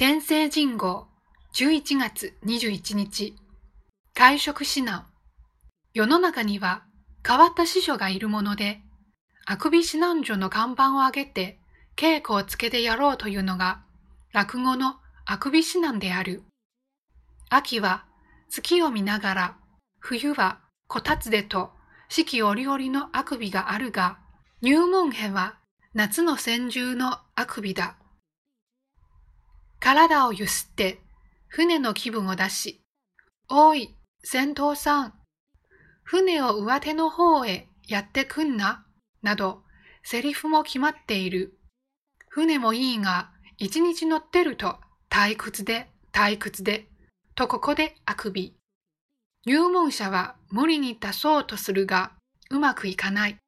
天聖人号11月21日会食指南世の中には変わった師匠がいるもので、あくび指南所の看板を上げて稽古をつけてやろうというのが落語のあくび指南である。秋は月を見ながら、冬はこたつでと四季折々のあくびがあるが、入門編は夏の千獣のあくびだ。体をゆすって船の気分を出し、おい、船頭さん、船を上手の方へやってくんな、など、セリフも決まっている。船もいいが、一日乗ってると退屈で退屈で、とここであくび。入門者は無理に出そうとするが、うまくいかない。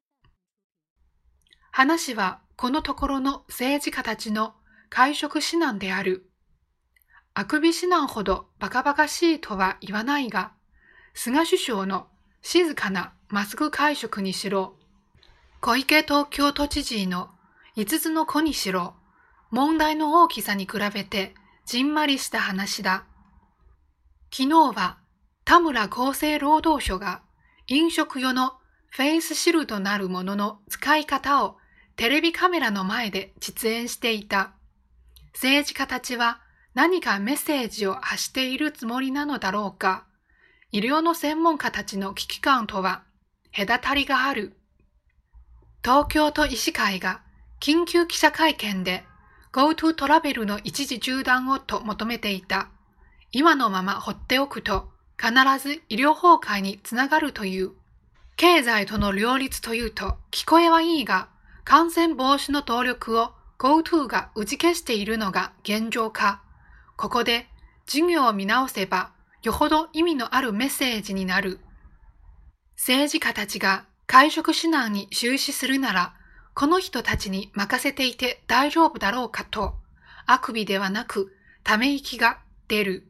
話はこのところの政治家たちの会食指南である。あくび指南ほどバカバカしいとは言わないが、菅首相の静かなマスク会食にしろ、小池東京都知事の五つの子にしろ、問題の大きさに比べてじんまりした話だ。昨日は田村厚生労働省が飲食用のフェイスシルドなるものの使い方をテレビカメラの前で実演していた。政治家たちは何かメッセージを発しているつもりなのだろうか。医療の専門家たちの危機感とは隔たりがある。東京都医師会が緊急記者会見で GoTo トラベルの一時中断をと求めていた。今のまま放っておくと必ず医療崩壊につながるという。経済との両立というと聞こえはいいが、感染防止の動力を GoTo が打ち消しているのが現状か。ここで授業を見直せばよほど意味のあるメッセージになる。政治家たちが会食指南に終始するなら、この人たちに任せていて大丈夫だろうかと、あくびではなく、ため息が出る。